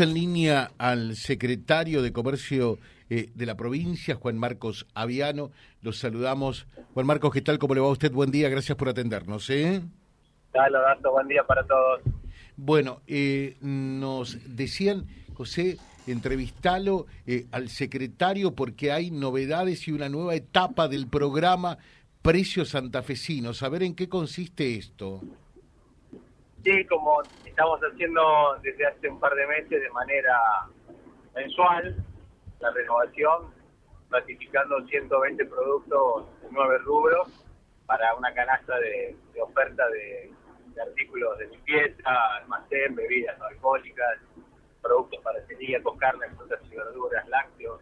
Tenemos en línea al secretario de Comercio eh, de la provincia, Juan Marcos Aviano. Los saludamos. Juan Marcos, ¿qué tal? ¿Cómo le va a usted? Buen día, gracias por atendernos. ¿eh? Dale, buen día para todos. Bueno, eh, nos decían, José, entrevistalo eh, al secretario porque hay novedades y una nueva etapa del programa Precios Santafesinos. A ver en qué consiste esto. Sí, como estamos haciendo desde hace un par de meses de manera mensual, la renovación, ratificando 120 productos de nueve rubros para una canasta de, oferta de, artículos de limpieza, almacén, bebidas no alcohólicas, productos para celíacos, carne, frutas y verduras, lácteos,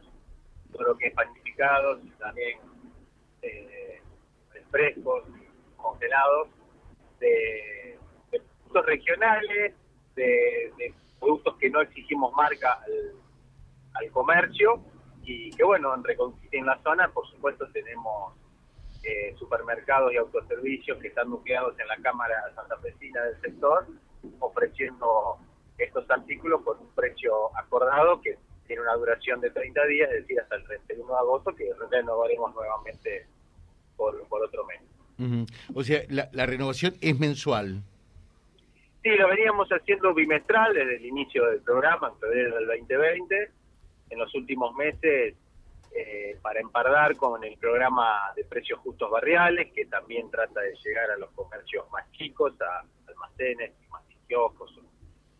todo lo que es panificados, también eh, frescos, congelados, de, productos regionales, de, productos que no exigimos marca al, comercio y que bueno, en en la zona por supuesto tenemos eh, supermercados y autoservicios que están nucleados en la Cámara Santafesina del sector ofreciendo estos artículos con un precio acordado que tiene una duración de 30 días, es decir, hasta el 31 de agosto, que renovaremos nuevamente por, por otro mes. O sea, la, renovación es mensual. Sí, lo veníamos haciendo bimestral desde el inicio del programa, en febrero del 2020. En los últimos meses, eh, para empardar con el programa de precios justos barriales, que también trata de llegar a los comercios más chicos, a almacenes, más kioscos,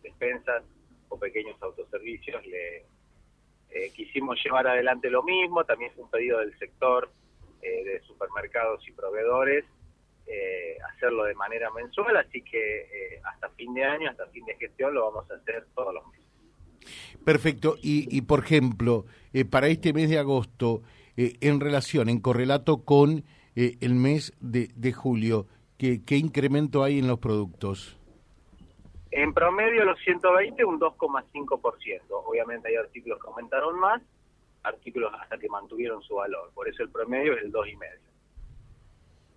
despensas o pequeños autoservicios, le eh, quisimos llevar adelante lo mismo, también es un pedido del sector eh, de supermercados y proveedores, eh, hacerlo de manera mensual, así que hasta fin de año, hasta fin de gestión, lo vamos a hacer todos los meses. Perfecto, y, y por ejemplo, para este mes de agosto, en relación, en correlato con el mes de, de julio, ¿qué, ¿qué incremento hay en los productos? En promedio los 120 un 2,5%. Obviamente hay artículos que aumentaron más, artículos hasta que mantuvieron su valor. Por eso el promedio es el 2,5%.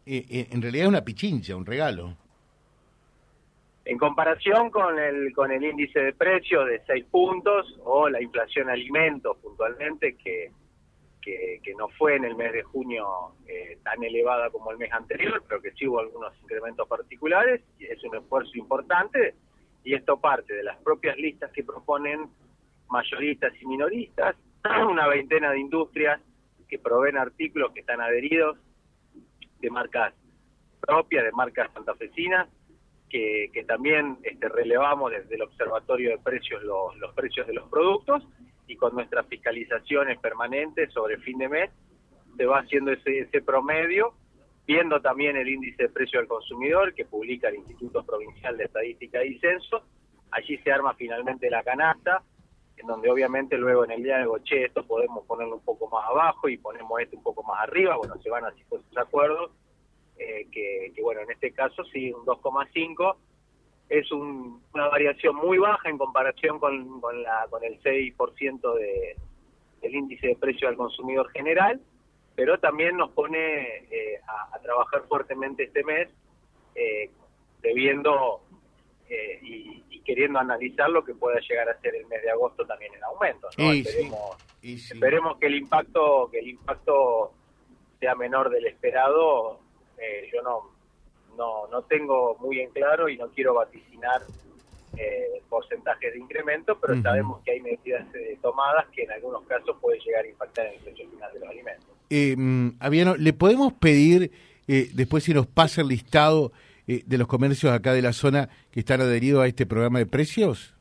Eh, eh, en realidad es una pichincha, un regalo. En comparación con el con el índice de precios de 6 puntos o la inflación alimentos puntualmente que, que, no fue en el mes de junio eh, tan elevada como el mes anterior, pero que sí hubo algunos incrementos particulares y es un esfuerzo importante y esto parte de las propias listas que proponen mayoristas y minoristas, una veintena de industrias que proveen artículos que están adheridos de marcas propias, de marcas santafesinas, que, también este, relevamos desde el Observatorio de Precios los, los precios de los productos y con nuestras fiscalizaciones permanentes sobre fin de mes se va haciendo ese, ese promedio viendo también el índice de precio del consumidor que publica el Instituto Provincial de Estadística y Censo, allí se arma finalmente la canasta, en donde obviamente luego en el diálogo, che, esto podemos ponerlo un poco más abajo y ponemos esto un poco más arriba, bueno, se van así esos acuerdos, eh, que, bueno, en este caso sí, un 2,5 es una variación muy baja en comparación con, con, la, con el 6% de, del índice de precio al consumidor general, pero también nos pone eh, a, trabajar fuertemente este mes, eh, debiendo eh, y, queriendo analizar lo que pueda llegar a ser el mes de agosto también en aumento. esperemos, que el impacto que el impacto sea menor del esperado. yo no, no no tengo muy en claro y no quiero vaticinar porcentajes de incremento, pero sabemos que hay medidas tomadas que en algunos casos pueden llegar a impactar en el precio final de los alimentos. Eh, Aviano, ¿le podemos pedir, eh, después si nos pasa el listado eh, de los comercios acá de la zona que están adheridos a este programa de precios?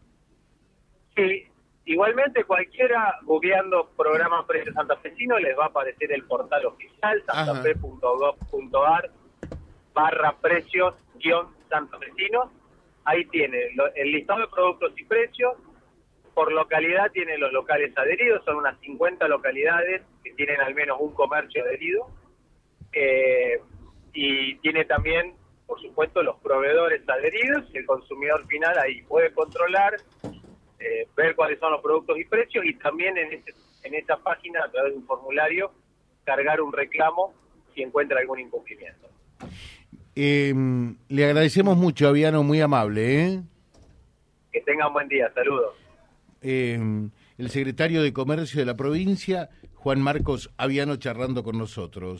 Sí, igualmente cualquiera googleando programa Precios Santafesino les va a aparecer el portal oficial santafe.gov.ar barra precios guion santafesinos. Ahí tiene el listado de productos y precios, por localidad tiene los locales adheridos, son unas 50 localidades que tienen al menos un comercio adherido. Eh, y tiene también, por supuesto, los proveedores adheridos y el consumidor final ahí puede controlar, eh, ver cuáles son los productos y precios y también en, ese, en esa página, a través de un formulario, cargar un reclamo si encuentra algún incumplimiento. Eh, le agradecemos mucho, Aviano, muy amable. Que tenga un buen día, saludos. eh, el secretario de Comercio de la provincia, Juan Marcos Aviano, charlando con nosotros